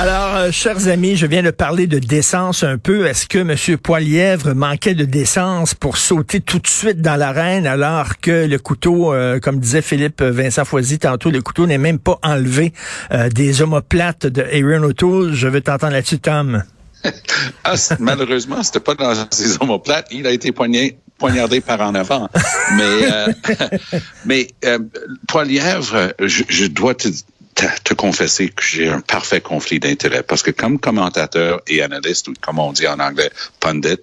Alors, euh, chers amis, je viens de parler de décence un peu. Est-ce que M. Poilièvre manquait de décence pour sauter tout de suite dans l'arène alors que le couteau, euh, comme disait Philippe Vincent Foisy tantôt, le couteau n'est même pas enlevé euh, des omoplates de Aaron O'Toole? Je veux t'entendre là-dessus, Tom. Ah, malheureusement, c'était pas dans ses omoplates. Il a été poignardé par en avant. Mais, mais euh, Poilièvre, je, je dois te, te, confesser que j'ai un parfait conflit d'intérêts parce que comme commentateur et analyste, ou comme on dit en anglais, pundit,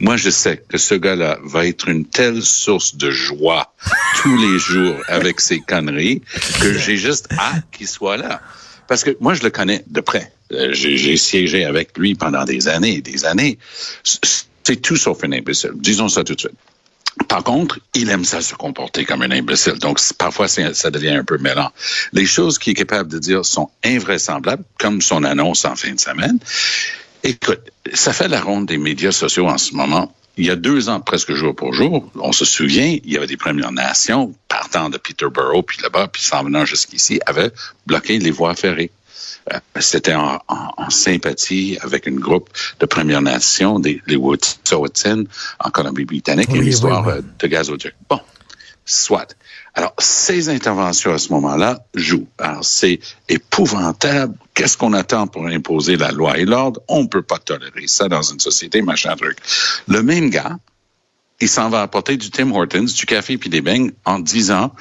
moi, je sais que ce gars-là va être une telle source de joie tous les jours avec ses conneries que j'ai juste hâte qu'il soit là. Parce que moi, je le connais de près. Euh, J'ai siégé avec lui pendant des années et des années. C'est tout sauf un imbécile. Disons ça tout de suite. Par contre, il aime ça se comporter comme un imbécile. Donc, parfois, ça devient un peu mêlant. Les choses qu'il est capable de dire sont invraisemblables, comme son annonce en fin de semaine. Écoute, ça fait la ronde des médias sociaux en ce moment. Il y a deux ans, presque jour pour jour, on se souvient, il y avait des Premières Nations partant de Peterborough, puis là-bas, puis s'en venant jusqu'ici, avaient bloqué les voies ferrées. Euh, C'était en, en- en sympathie avec une groupe de Premières Nations, des, les Wet'suwet'en, en Colombie-Britannique, Oui, l'histoire oui. euh, de gazoduc. Bon, soit. Alors, ces interventions à ce moment-là jouent. Alors, c'est épouvantable. Qu'est-ce qu'on attend pour imposer la loi et l'ordre? On ne peut pas tolérer ça dans une société, machin truc. Le même gars, il s'en va apporter du Tim Hortons, du café puis des beignes en disant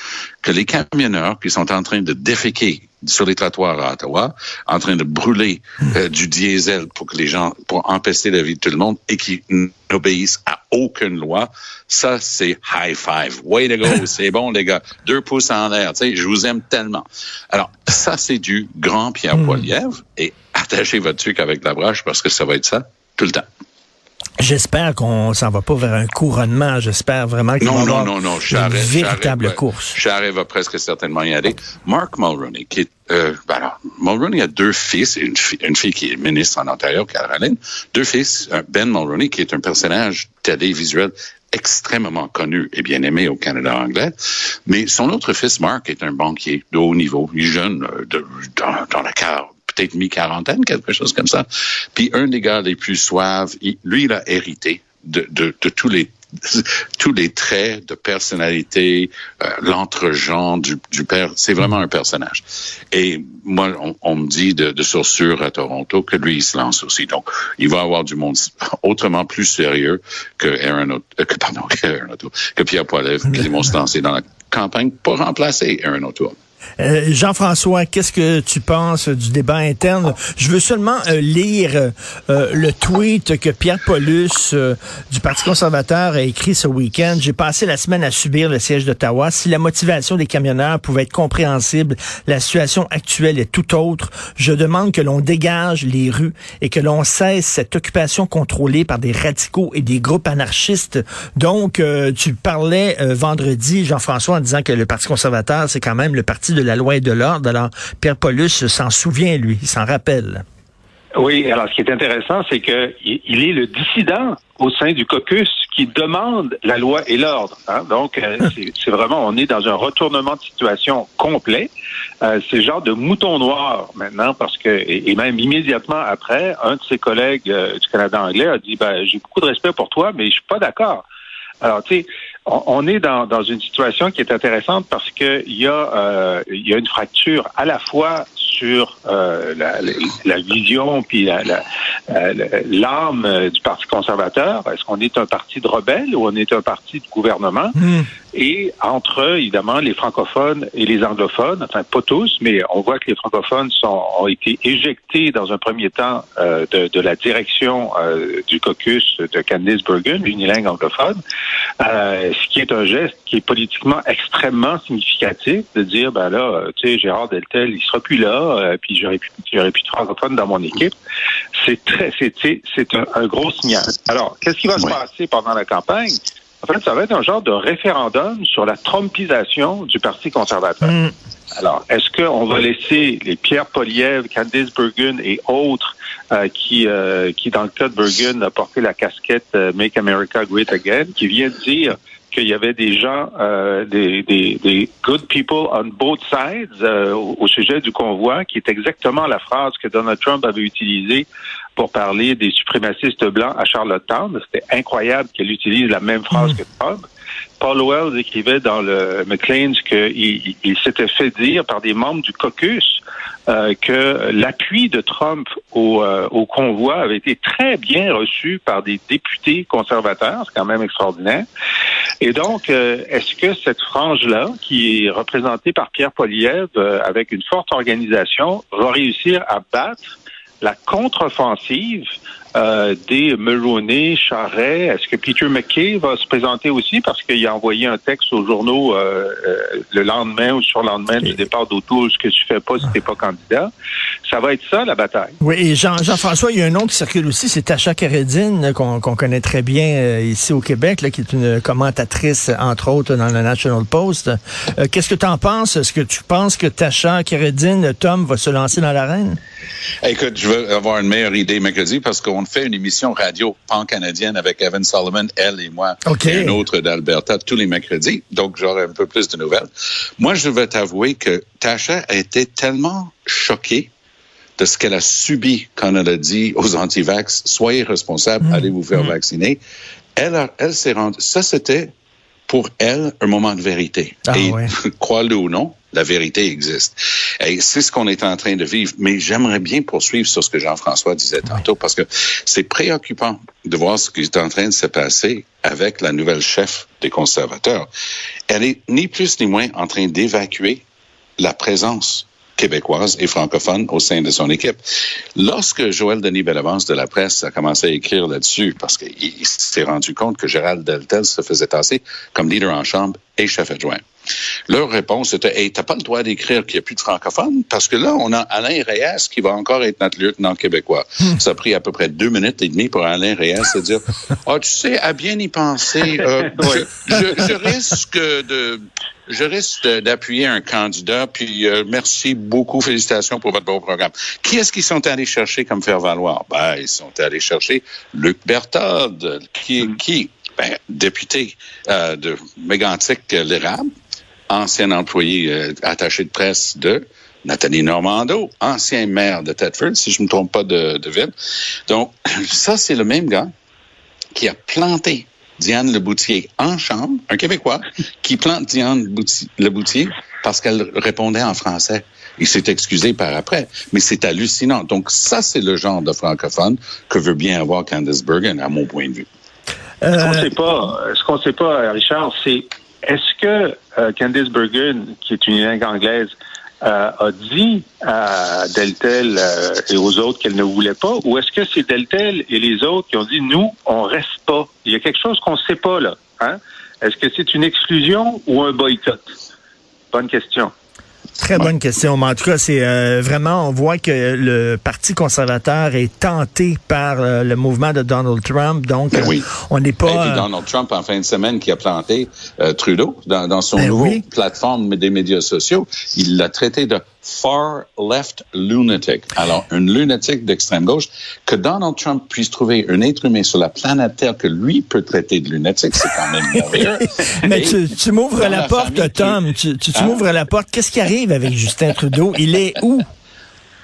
que les camionneurs qui sont en train de déféquer sur les trottoirs à Ottawa, en train de brûler euh, du diesel pour que les gens, pour empester la vie de tout le monde et qui n'obéissent à aucune loi, ça c'est high five. Way to go, c'est bon les gars. Deux pouces en l'air, tu sais, je vous aime tellement. Alors ça c'est du grand Pierre Poilievre et attachez votre truc avec la broche parce que ça va être ça tout le temps. J'espère qu'on s'en va pas vers un couronnement. J'espère vraiment qu'il va Non, avoir non, non. une véritable course. Charret va presque certainement y aller. Mark Mulroney, qui est, euh, ben alors, Mulroney a deux fils, une, fi- une fille qui est ministre en Ontario, Caroline, deux fils, Ben Mulroney, qui est un personnage télévisuel extrêmement connu et bien aimé au Canada anglais. Mais son autre fils, Mark, est un banquier de haut niveau. Il est jeune, euh, de, dans, dans la quar- peut-être mi-quarantaine, quelque chose comme ça. Puis un des gars les plus suaves, lui, il a hérité de, de, de tous les tous les traits de personnalité, euh, l'entre-genre du, du père, c'est vraiment un personnage. Et moi, on, on me dit de, de source sûre à Toronto que lui, il se lance aussi. Donc, il va avoir du monde autrement plus sérieux que Aaron, O'T- euh, que, pardon, que, Aaron que Pierre Poilievre, qui vont se lancer dans la campagne pour remplacer Aaron O'Toole. Euh, Jean-François, qu'est-ce que tu penses du débat interne? Je veux seulement euh, lire euh, le tweet que Pierre Paulus du Parti conservateur a écrit ce week-end. J'ai passé la semaine à subir le siège d'Ottawa. Si la motivation des camionneurs pouvait être compréhensible, la situation actuelle est tout autre. Je demande que l'on dégage les rues et que l'on cesse cette occupation contrôlée par des radicaux et des groupes anarchistes. Donc, tu parlais vendredi, Jean-François, en disant que le Parti conservateur, c'est quand même le parti de la loi et de l'ordre. Alors, Pierre Paulus s'en souvient, lui, il s'en rappelle. Oui, alors ce qui est intéressant, c'est que il est le dissident au sein du caucus qui demande la loi et l'ordre. Hein. Donc, euh, c'est vraiment, on est dans un retournement de situation complet. Euh, c'est genre de mouton noir maintenant parce que, et, même immédiatement après, un de ses collègues euh, du Canada anglais a dit, ben, j'ai beaucoup de respect pour toi, mais je suis pas d'accord. Alors, tu sais, on, est dans, une situation qui est intéressante parce que il y a il y a une fracture à la fois sur euh, la, vision puis l'âme euh, du Parti conservateur. Est-ce qu'on est un parti de rebelles ou on est un parti de gouvernement? Hmm. Et entre, évidemment, les francophones et les anglophones, enfin pas tous, mais on voit que les francophones sont, ont été éjectés dans un premier temps euh, de, de, la direction du caucus de Candice Bergen, l'unilingue anglophone, ce qui est un geste qui est politiquement extrêmement significatif de dire, ben là, tu sais, Gérard Deltel, il sera plus là, euh, puis j'aurais pu, j'aurais pu francophones dans mon équipe. C'est très, c'est, c'est un, un, gros signal. Alors, qu'est-ce qui va se passer pendant la campagne? En fait, ça va être un genre de référendum sur la trompisation du Parti conservateur. Mm. Alors, est-ce qu'on va laisser les Pierre Poliev, Candice Bergen et autres euh, qui, euh, qui, dans le cas de Bergen, a porté la casquette Make America Great Again, qui vient dire qu'il y avait des gens, euh, des, des, des, good people on both sides euh, au, sujet du convoi, qui est exactement la phrase que Donald Trump avait utilisée pour parler des suprémacistes blancs à Charlottetown. C'était incroyable qu'elle utilise la même phrase mm. que Trump. Paul Wells écrivait dans le McLean's qu'il il, s'était fait dire par des membres du caucus euh, que l'appui de Trump au, euh, au, convoi avait été très bien reçu par des députés conservateurs, c'est quand même extraordinaire. Et donc, euh, est-ce que cette frange-là, qui est représentée par Pierre Poliev avec une forte organisation, va réussir à battre la contre-offensive euh, des Mulroney, Charret. Est-ce que Peter McKay va se présenter aussi? Parce qu'il a envoyé un texte aux journaux euh, euh, le lendemain ou sur le lendemain du départ d'Auto, ce que tu fais pas si t'es pas candidat. Ça va être ça, la bataille. Oui, et Jean, Jean-François, il y a un nom qui circule aussi, c'est Tasha Karedine, qu'on connaît très bien ici au Québec, là, qui est une commentatrice, entre autres, dans le National Post. Qu'est-ce que tu en penses? Est-ce que tu penses que Tasha Karedine, Tom, va se lancer dans l'arène? Écoute, je veux avoir une meilleure idée mercredi parce qu'on fait une émission radio pan-canadienne avec Evan Solomon, elle et moi, et une autre d'Alberta tous les mercredis. Donc, j'aurai un peu plus de nouvelles. Moi, je vais t'avouer que Tasha a été tellement choquée de ce qu'elle a subi quand elle a dit aux anti-vax, soyez responsables, mmh. allez vous faire mmh. vacciner. Elle, elle s'est rendue, ça c'était pour elle un moment de vérité. Ah, et crois-le ou non, la vérité existe. Et c'est ce qu'on est en train de vivre. Mais j'aimerais bien poursuivre sur ce que Jean-François disait tantôt, parce que c'est préoccupant de voir ce qui est en train de se passer avec la nouvelle chef des conservateurs. Elle est ni plus ni moins en train d'évacuer la présence québécoise et francophone au sein de son équipe. Lorsque Joël Denis Bellavance de la presse a commencé à écrire là-dessus, parce qu'il s'est rendu compte que Gérald Deltel se faisait tasser comme leader en chambre et chef adjoint. Leur réponse était Hey, t'as pas le droit d'écrire qu'il n'y a plus de francophones parce que là, on a Alain Reyes qui va encore être notre lieutenant québécois. Ça a pris à peu près deux minutes et demie pour Alain Reyes de dire Ah, tu sais, à bien y penser, euh, je, risque de je risque d'appuyer un candidat, puis euh, merci beaucoup, félicitations pour votre beau programme. Qui est-ce qu'ils sont allés chercher comme faire valoir? Ben, ils sont allés chercher Luc Berthold, qui, hmm. qui? Ben, député euh, de Mégantic l'Érable, ancien employé euh, attaché de presse de Nathalie Normando, ancien maire de Thetford, si je ne me trompe pas de, de ville. Donc, ça, c'est le même gars qui a planté Diane Leboutier en chambre, un Québécois, qui plante Diane Leboutier parce qu'elle répondait en français. Il s'est excusé par après, mais c'est hallucinant. Donc ça, c'est le genre de francophone que veut bien avoir Candice Bergen, à mon point de vue. Ce qu'on ne sait pas, ce qu'on sait pas, Richard, c'est est-ce que euh, Candice Bergen, qui est une langue anglaise, euh, a dit à Deltel euh, et aux autres qu'elle ne voulait pas, ou est-ce que c'est Deltel et les autres qui ont dit nous, on reste pas? Il y a quelque chose qu'on ne sait pas là. Hein? Est-ce que c'est une exclusion ou un boycott? Bonne question. Très bonne question. Mais en tout cas, c'est euh, vraiment, on voit que le Parti conservateur est tenté par euh, le mouvement de Donald Trump. Donc, Ben euh, oui. on n'est Et pas. puis Donald Trump, en fin de semaine, qui a planté euh, Trudeau dans, dans son Ben nouveau oui. plateforme des médias sociaux, il l'a traité de far left lunatic. Alors, une lunatique d'extrême gauche, que Donald Trump puisse trouver un être humain sur la planète Terre que lui peut traiter de lunatique, c'est quand même merveilleux. Mais Et tu, tu m'ouvres la, la porte, Tom. Tu, tu, tu Hein? m'ouvres la porte. Qu'est-ce qui arrive avec Justin Trudeau? Il est où?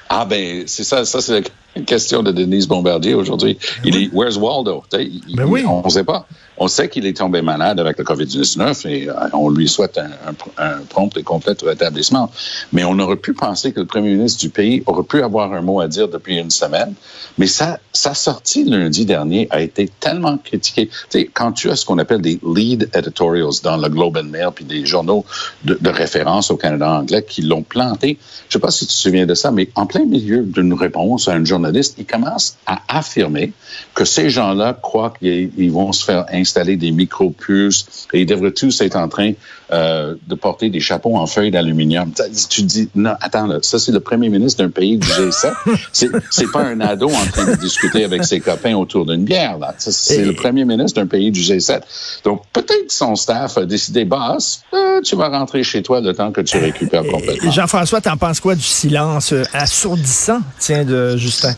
Ah ben, c'est ça, ça c'est la question de Denise Bombardier aujourd'hui. Il est Where's Waldo? Il- Ben oui. On ne sait pas. On sait qu'il est tombé malade avec le COVID-19 et euh, on lui souhaite un, un- un prompt et complet rétablissement. Mais on aurait pu penser que le premier ministre du pays aurait pu avoir un mot à dire depuis une semaine. Mais sa, sa sortie lundi dernier a été tellement critiquée. Tu sais, quand tu as ce qu'on appelle des lead editorials dans le Globe and Mail puis des journaux de, de référence au Canada anglais qui l'ont planté, je sais pas si tu te souviens de ça, mais en plein milieu d'une réponse à un journaliste, il commence à affirmer que ces gens-là croient qu'ils ils vont se faire installer des micro-puces et ils devraient tous être en train euh, de porter des chapeaux en feuilles d'aluminium. Tu- dis, non, attends, là, ça c'est le premier ministre d'un pays du G7. C'est pas un ado en train de discuter avec ses copains autour d'une bière. là. C'est le premier ministre d'un pays du G7. Donc peut-être son staff a décidé, boss, euh, tu vas rentrer chez toi le temps que tu récupères complètement. Jean-François, t'en penses quoi du silence euh, assourdissant, tiens, de Justin?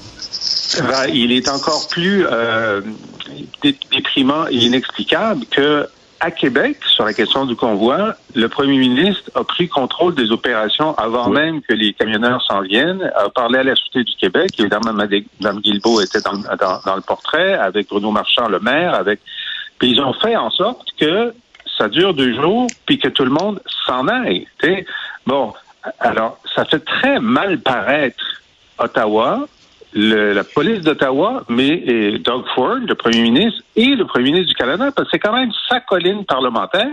Ben, il est encore plus euh, dé- déprimant et inexplicable que à Québec, sur la question du convoi, le premier ministre a pris contrôle des opérations avant Oui. même que les camionneurs s'en viennent, a parlé à la Sûreté du Québec. Évidemment, Mme Guilbeault était dans, dans, dans le portrait, avec Bruno Marchand, le maire, avec... Puis ils ont fait en sorte que ça dure deux jours, puis que tout le monde s'en aille. Bon, alors, ça fait très mal paraître Ottawa, le- la police d'Ottawa, mais et Doug Ford, le premier ministre, et le premier ministre du Canada, parce que c'est quand même sa colline parlementaire.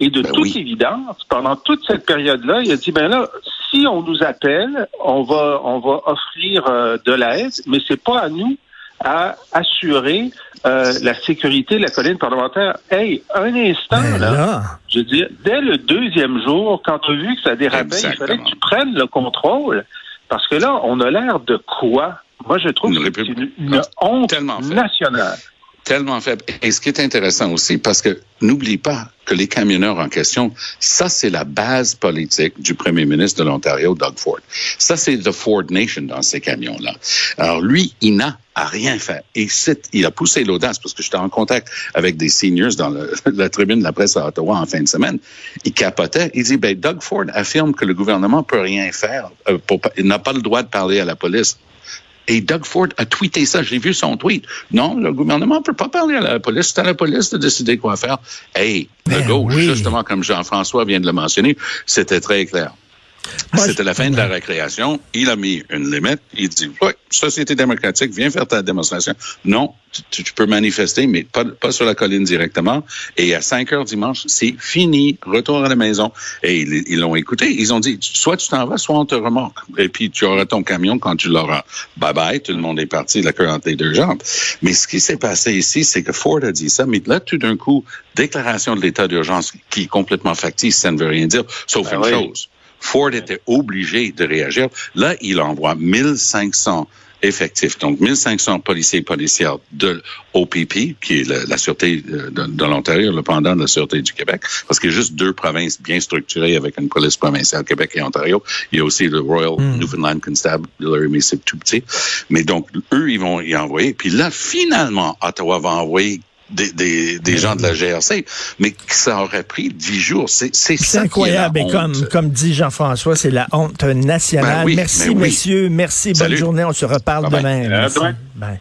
Et de Ben toute oui. évidence, pendant toute cette période-là, il a dit ben là, si on nous appelle, on va on va offrir euh, de l'aide, mais c'est pas à nous à assurer euh, la sécurité de la colline parlementaire. Hey, un instant Ben là, là, je veux dire, dès le deuxième jour, quand tu as vu que ça dérapait, il fallait que tu prennes le contrôle. Parce que là, on a l'air de quoi? Moi, je trouve Une que c'est une, une honte Tellement nationale. tellement faible. Et ce qui est intéressant aussi, parce que n'oublie pas que les camionneurs en question, ça c'est la base politique du premier ministre de l'Ontario, Doug Ford. Ça c'est the Ford Nation dans ces camions-là. Alors lui, il n'a à rien fait. Et il a poussé l'audace parce que j'étais en contact avec des seniors dans le- la tribune de la presse à Ottawa en fin de semaine. Il capotait. Il dit, ben, Doug Ford affirme que le gouvernement peut rien faire. euh, pour il n'a pas le droit de parler à la police. Et Doug Ford a tweeté ça. J'ai vu son tweet. Non, le gouvernement ne peut pas parler à la police. C'est à la police de décider quoi faire. Hey, le Ben gauche, oui. justement, comme Jean-François vient de le mentionner, c'était très clair. Moi, C'était la fin de la récréation. Il a mis une limite. Il dit, oui, Société démocratique, viens faire ta démonstration. Non, tu, tu peux manifester, mais pas, pas sur la colline directement. Et à 5 heures dimanche, c'est fini. Retour à la maison. Et ils ils l'ont écouté. Ils ont dit, soit tu t'en vas, soit on te remorque. Et puis, tu auras ton camion quand tu l'auras. Bye bye. Tout le monde est parti, la queue entre les deux jambes. Mais ce qui s'est passé ici, c'est que Ford a dit ça. Mais là, tout d'un coup, déclaration de l'état d'urgence qui est complètement factice, ça ne veut rien dire, sauf Ben une oui. chose. Ford était obligé de réagir. Là, il envoie 1500 effectifs, donc 1500 policiers et policières de OPP, qui est la, la Sûreté euh, de, de l'Ontario, le pendant de la Sûreté du Québec, parce qu'il y a juste deux provinces bien structurées avec une police provinciale, Québec et Ontario. Il y a aussi le Royal Newfoundland Constabulary, mais c'est tout petit. Mais donc, eux, ils vont y envoyer. Puis là, finalement, Ottawa va envoyer des, des, des gens de la GRC, mais que ça aurait pris dix jours. C'est c'est C'est ça incroyable. Qui est Et la comme, honte. comme dit Jean-François, c'est la honte nationale. Ben oui, merci, ben oui. messieurs. Merci. Bonne journée. On se reparle Bye demain. Merci. Bye.